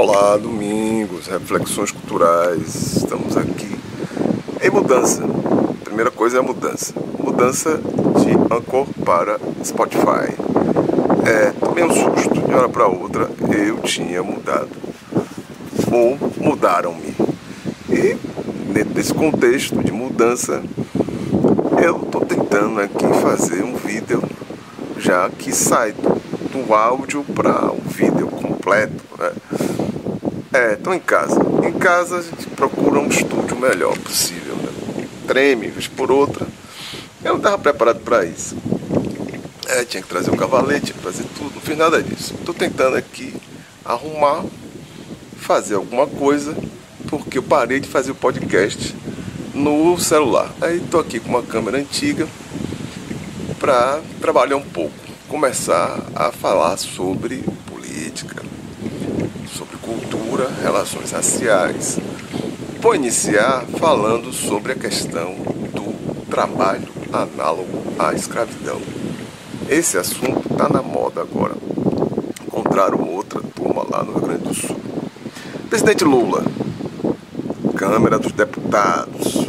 Olá, domingos, reflexões culturais. Estamos aqui em mudança. Primeira coisa é a mudança. Mudança de Anchor para Spotify. É, tomei um susto, de hora para outra eu tinha mudado. Ou mudaram-me. E dentro desse contexto de mudança, eu estou tentando aqui fazer um vídeo já que sai do, do áudio para o vídeo completo. Né? É, estou em casa. Em casa a gente procura um estúdio melhor possível. Né? Treme, vez por outra. Eu não estava preparado para isso. É, tinha que trazer o cavalete, tinha que fazer tudo. Não fiz nada disso. Estou tentando aqui arrumar, fazer alguma coisa, porque eu parei de fazer o podcast no celular. Aí estou aqui com uma câmera antiga para trabalhar um pouco, começar a falar sobre política, sobre cultura, relações raciais. Vou iniciar falando sobre a questão do trabalho análogo à escravidão. Esse assunto está na moda agora. Encontraram outra turma lá no Rio Grande do Sul. Presidente Lula, Câmara dos Deputados,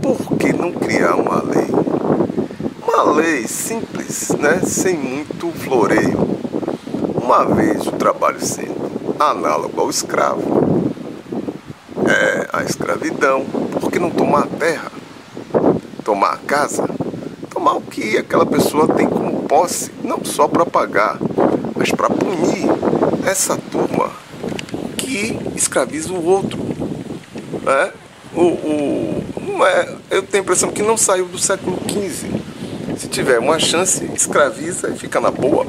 por que não criar uma lei? Uma lei simples, né? sem muito floreio. Uma vez o trabalho sendo análogo ao escravo, é, a escravidão, por que não tomar a terra? Tomar a casa? Tomar o que aquela pessoa tem como posse, não só para pagar, mas para punir essa turma que escraviza o outro. Né? O, o, não é, eu tenho a impressão que não saiu do século XV. Se tiver uma chance, escraviza e fica na boa.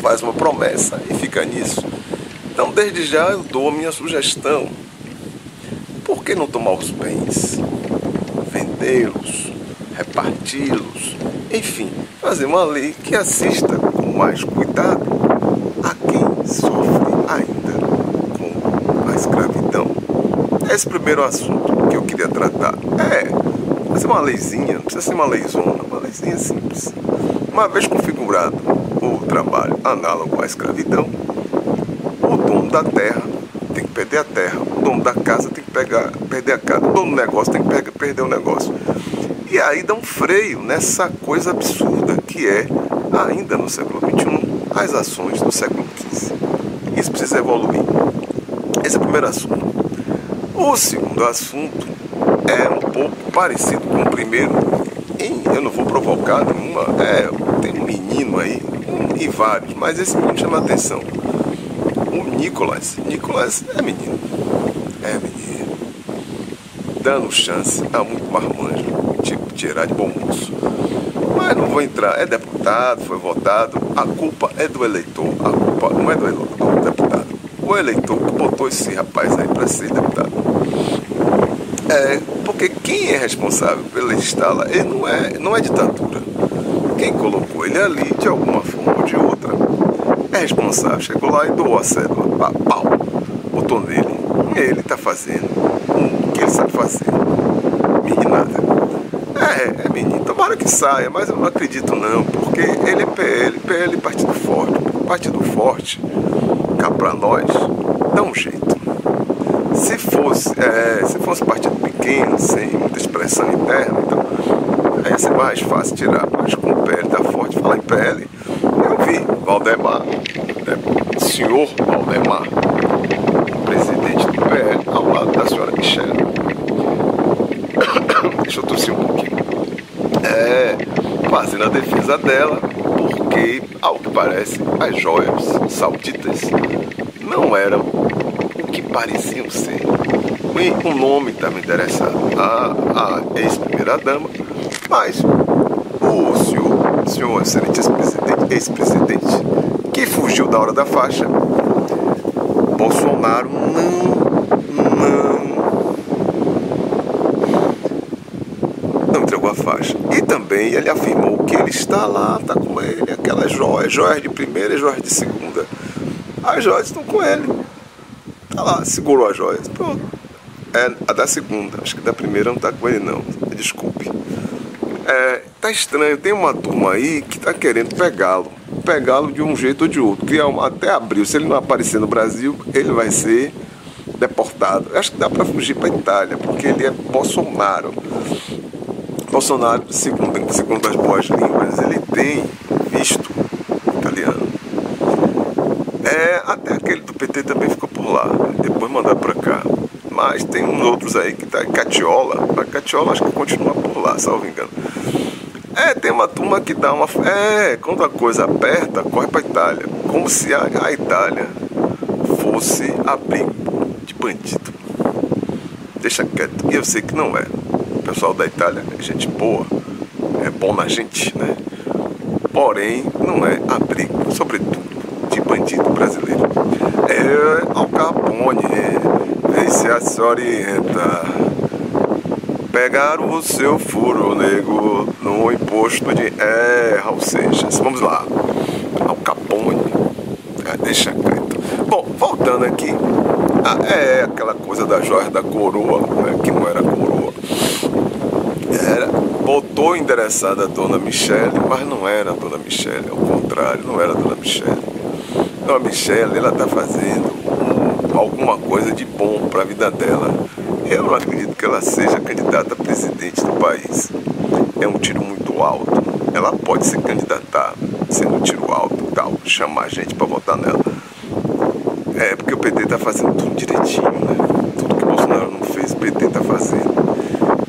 Faz uma promessa e fica nisso. Então, desde já eu dou a minha sugestão. Por que não tomar os bens? Vendê-los, reparti-los, enfim, fazer uma lei que assista com mais cuidado a quem sofre ainda com a escravidão. Esse primeiro assunto que eu queria tratar é fazer uma leizinha, não precisa ser uma leizona, uma leizinha simples. Uma vez configurado o trabalho análogo à escravidão, da terra tem que perder a terra, o dono da casa tem que pegar, perder a casa, o dono do negócio tem que pegar, perder o negócio. E aí dá um freio nessa coisa absurda que é, ainda no século XXI, as ações do século XV. Isso precisa evoluir. Esse é o primeiro assunto. O segundo assunto é um pouco parecido com o primeiro. Eu não vou provocar nenhuma. É, tem um menino aí, e vários, mas esse menino chama a atenção o Nicolas. Nicolas é menino. É menino. Dando chance a muito marmanjo, tipo tirar de bom moço. Mas não vou entrar. É deputado, foi votado. A culpa é do eleitor. A culpa não é do eleitor, do deputado. O eleitor que botou esse rapaz aí para ser deputado. É, porque quem é responsável pelo estar lá, ele não é, não é ditadura. Quem colocou ele ali, de alguma forma ou de outra, é responsável. Chegou lá e doou a cédula. Pá, pau. Botou nele. Ele está fazendo o que ele sabe fazer. Meninada. É, é menino. Tomara que saia, mas eu não acredito não, porque ele é PL, PL partido forte. Partido forte, cá pra nós, dá um jeito. Se fosse, é, se fosse partido pequeno, sem muita expressão interna, então aí ia ser mais fácil tirar. Mas com o PL tá forte, falar em PL, Valdemar, né, senhor Valdemar, presidente do PL, ao lado da senhora Michelle. Deixa eu tossir um pouquinho. É, fazendo a defesa dela, porque, ao que parece, as joias sauditas não eram o que pareciam ser. E o nome estava interessado a, a ex-primeira-dama, mas o senhor, excelente ex-presidente, que fugiu da hora da faixa, Bolsonaro não, não, não entregou a faixa. E também ele afirmou que ele está lá, está com ele, aquelas joias, joias de primeira e joias de segunda. As joias estão com ele. Tá lá, segurou as joias. Pronto. É a da segunda, acho que da primeira não tá com ele não. Desculpe. É, tá estranho, tem uma turma aí que tá querendo pegá-lo. pegá-lo de um jeito ou de outro. Que até abril, se ele não aparecer no Brasil, ele vai ser deportado. Eu acho que dá para fugir para Itália, porque ele é Bolsonaro. Bolsonaro, segundo, segundo as boas línguas, ele tem visto italiano. É, até aquele do PT também ficou por lá, depois mandar para cá. Mas tem uns outros aí que tá Catiola. A Catiola acho que continua por lá, salvo engano. É, tem uma turma que dá uma. É, quando a coisa aperta, corre pra Itália. Como se a, a Itália fosse abrigo de bandido. Deixa quieto. E eu sei que não é. O pessoal da Itália é gente boa, é bom na gente, né? Porém, não é abrigo, sobretudo, de bandido brasileiro. É Al Capone, vê se a se orienta. Pegaram o seu furo, nego, no imposto de. É, Raul Seixas. Vamos lá. Al Capone. É, deixa quieto. Bom, voltando aqui. Ah, é aquela coisa da joia da coroa, né, que não era coroa. Era, botou endereçada a dona Michele, mas não era a dona Michele, ao contrário, não era a dona Michele. Dona Michele, ela está fazendo alguma coisa de bom para a vida dela eu acredito que ela seja candidata a presidente do país. É um tiro muito alto. Ela pode se candidatar sendo um tiro alto tal, chamar gente para votar nela. É porque o PT está fazendo tudo direitinho, né? Tudo que o Bolsonaro não fez, o PT está fazendo.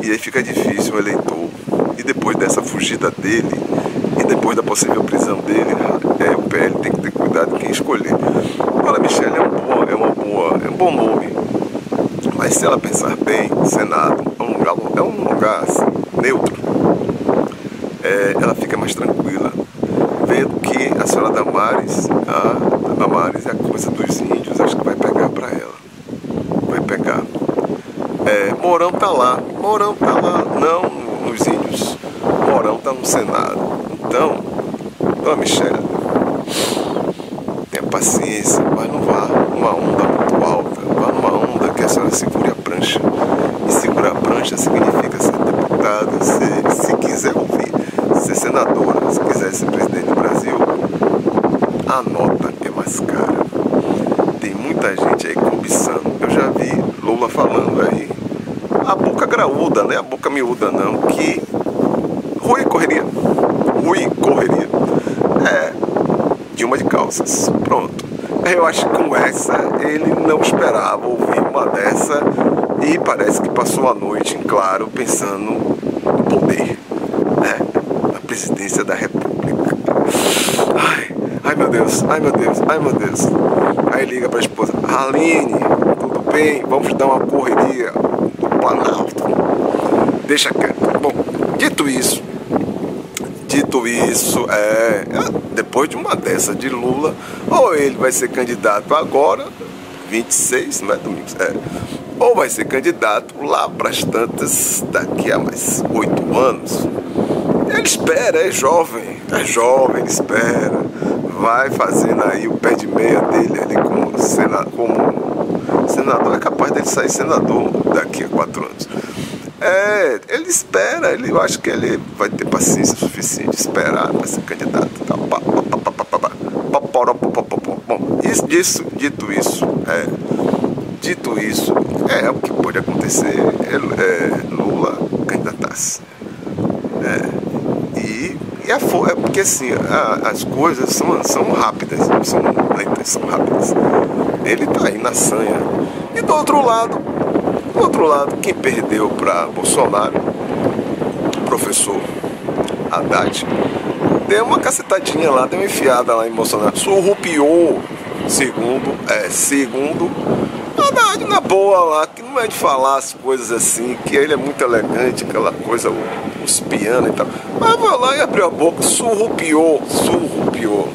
E aí fica difícil o eleitor. E depois dessa fugida dele, e depois da possível prisão dele, é, o PL tem que ter cuidado quem escolher. Olha, Michelle é, um é, uma boa, é um bom nome mas se ela pensar bem, Senado é um lugar, é um lugar assim, neutro. É, ela fica mais tranquila, vendo que a senhora Damares, a Damares é a coisa dos índios, acho que vai pegar para ela. Vai pegar. É, Mourão tá lá, Mourão tá lá, não nos índios. Mourão tá no Senado. Então, dona Michelle, tenha paciência, mas não vá numa onda muito alta, vá numa onda que a senhora segure a prancha. E segurar a prancha significa ser deputada, ser, se quiser ouvir, ser senadora, se quiser ser presidente do Brasil, a nota é mais cara. Tem muita gente aí cobiçando. Eu já vi Lula falando aí. A boca graúda, né? A boca miúda não, que Rui correria. Rui correria. É Dilma de calças. Pronto. Eu acho que com essa ele não esperava ouvir uma dessa e parece que passou a noite em claro pensando no poder, né? Na presidência da República. Ai, ai meu Deus, ai meu Deus, ai meu Deus. Aí liga para a esposa, Aline, tudo bem? Vamos dar uma correria do Planalto. Deixa quieto. Bom, dito isso, dito isso, é, depois de uma dessa de Lula, ou ele vai ser candidato agora, 26, não é domingo, é, ou vai ser candidato lá para as tantas daqui a mais oito anos. Ele espera, é jovem, é jovem, ele espera, vai fazendo aí o pé de meia dele ali como, senador, como senador, é capaz dele sair senador daqui a quatro anos. É, ele espera, ele, eu acho que ele vai ter paciência suficiente esperar para ser candidato. Tá? Bom, isso, disso, dito isso, é, dito isso, é o que pode acontecer é, é Lula candidatar-se. É, e, e a, é porque assim, a, as coisas são, são rápidas, são lentas, são rápidas. Ele está aí na sanha. E do outro lado, do outro lado, quem perdeu para Bolsonaro, o professor Haddad, deu uma cacetadinha lá, deu uma enfiada lá em Bolsonaro, surrupiou, segundo, é, segundo Haddad na boa lá, que não é de falar as coisas assim, que ele é muito elegante, aquela coisa, os pianos e tal. Mas vai lá e abriu a boca, surrupiou, surrupiou.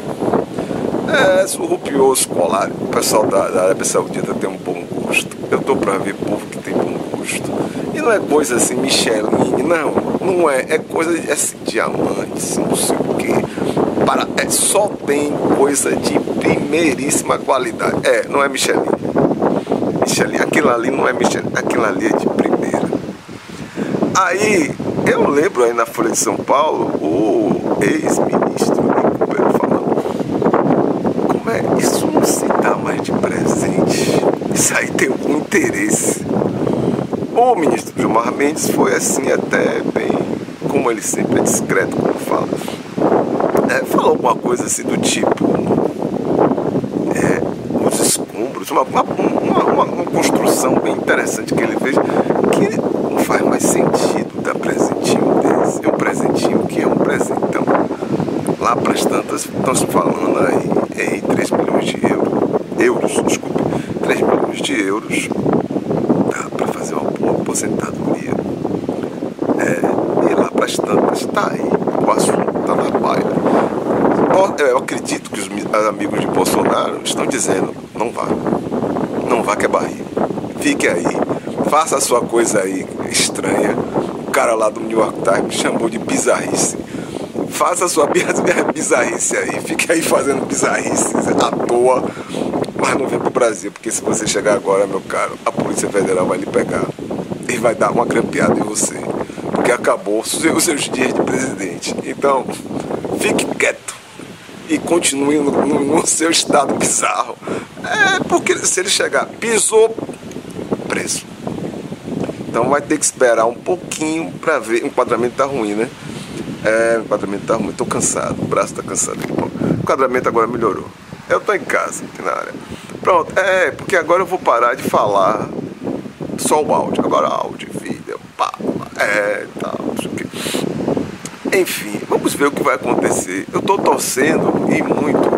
É, surrupiou os colares. O pessoal da, da Arábia Saudita tem um bom gosto. Eu tô pra ver povo que tem bom gosto. E não é coisa assim, Micheline, não. Não é. É coisa de assim, diamantes, não sei o quê. Para, é, só tem coisa de primeiríssima qualidade. É, não é Micheline. Micheline, aquilo ali não é Micheline, aquilo ali é de primeira. Aí, eu lembro aí na Folha de São Paulo, o ex-ministro falando Mas isso não se dá mais de presente. Isso aí tem algum interesse. O ministro Gilmar Mendes foi assim até bem, como ele sempre é discreto quando fala. É, falou alguma coisa assim do tipo. É, os escombros, uma, uma construção bem interessante que ele fez, que não faz mais sentido dar presentinho desse. É um presentinho que é um presentão. Lá para as tantas, estão se falando aí em 3 milhões de euros. Euros, desculpe, 3 milhões de euros. Para fazer uma aposentadoria. É, e lá para as tantas, está aí. O assunto está na baila. Eu acredito que os amigos de Bolsonaro estão dizendo: não vá, não vá que é barriga. Fique aí, faça a sua coisa aí estranha. O cara lá do New York Times chamou de bizarrice. Faça a sua bizarrice aí, fique aí fazendo bizarrice à toa, mas não vem pro Brasil, porque se você chegar agora, meu caro, a Polícia Federal vai lhe pegar e vai dar uma grampeada em você, porque acabou os seus dias de presidente. Então, fique quieto e continue no, no, no seu estado bizarro. É porque se ele chegar, pisou, preso. Então vai ter que esperar um pouquinho para ver. O enquadramento tá ruim, né? É, o enquadramento tá ruim, tô cansado, o braço tá cansado. O enquadramento agora melhorou. Eu tô em casa, aqui na área. Pronto, é, porque agora eu vou parar de falar só o áudio. Agora áudio, vídeo, pá, é, tal, o quê. Enfim, vamos ver o que vai acontecer. Eu tô torcendo e muito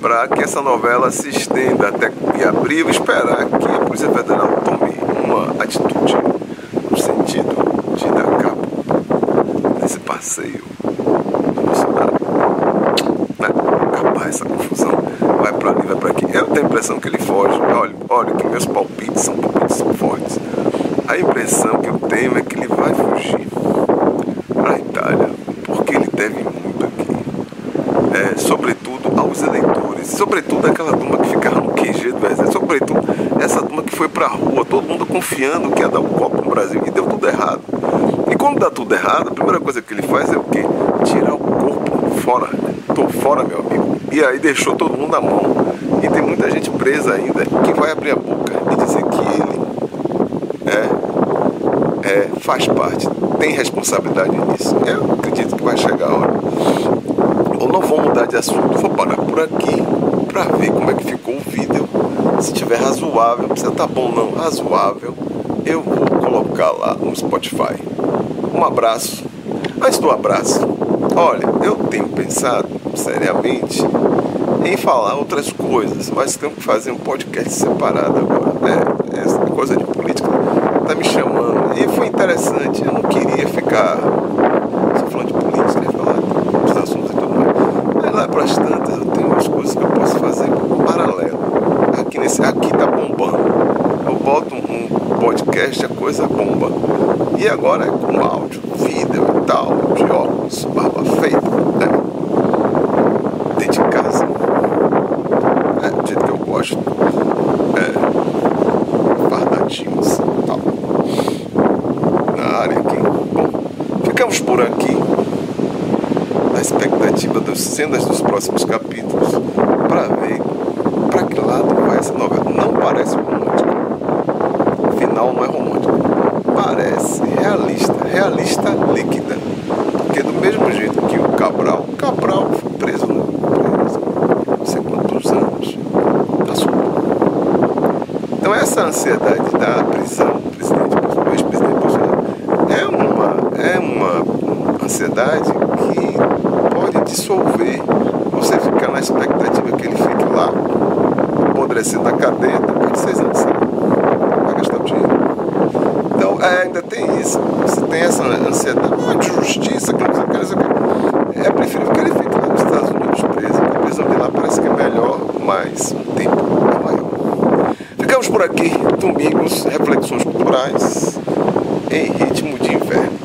para que essa novela se estenda até abril, esperar que a Polícia Federal tome uma atitude no sentido de dar cabo nesse passeio do Bolsonaro. Acabar essa confusão. Vai para ali, vai para aqui. Eu tenho a impressão que ele foge. Olha, olha que meus palpites são palpites fortes. A impressão que eu tenho é que ele vai fugir para a Itália, porque ele deve muito aqui. É, sobretudo aos eleitores, sobretudo aquela turma que ficava no QG do exército, sobretudo essa turma que foi pra rua, todo mundo confiando que ia dar um copo no Brasil e deu tudo errado. E quando dá tudo errado, a primeira coisa que ele faz é o quê? Tirar o corpo fora. Tô fora, meu amigo. E aí deixou todo mundo na mão. E tem muita gente presa ainda que vai abrir a boca e dizer que ele é, é faz parte, tem responsabilidade nisso. Eu acredito que vai chegar a hora. Ou não vou mudar de assunto, vou parar por aqui para ver como é que ficou o vídeo. Se tiver razoável, precisa tá bom não, razoável, eu vou colocar lá no Spotify. Um abraço. Antes do abraço, olha, eu tenho pensado seriamente em falar outras coisas, mas tenho que fazer um podcast separado agora. É, essa coisa de política tá me chamando. E foi interessante, eu não queria ficar só falando de política, né? falar dos assuntos e tudo mais. Mas lá para as tantas eu tenho umas coisas que eu posso fazer paralelo. Nesse aqui tá bombando. Eu boto um podcast, a coisa bomba. E agora é com áudio, vídeo e tal, de óculos, barba feita, né? Dentro de casa. É, do jeito que eu gosto. É, fardadinho assim, tal. Na área aqui. Bom, ficamos por aqui. Na expectativa das cenas dos próximos capítulos. Para ver para que lado vai essa novela. Não parece romântica. O final não é romântico. Parece realista. Realista líquida. Porque do mesmo jeito que o Cabral, Cabral foi preso, né? Não sei quantos anos. Tá. Então essa ansiedade da prisão presidente, ex-presidente Bolsonaro, é uma, é uma ansiedade que pode dissolver. Você ficar na expectativa que ele fique lá, apodrecendo na cadeia, depois de seis anos sai. Vai gastar o dinheiro. Então, é, ainda tem isso. Você tem essa ansiedade, uma de justiça, que não sei que. É preferível que ele fique lá nos Estados Unidos preso. A prisão de lá parece que é melhor, mas o tempo é maior. Ficamos por aqui, domingos, reflexões culturais em ritmo de inverno.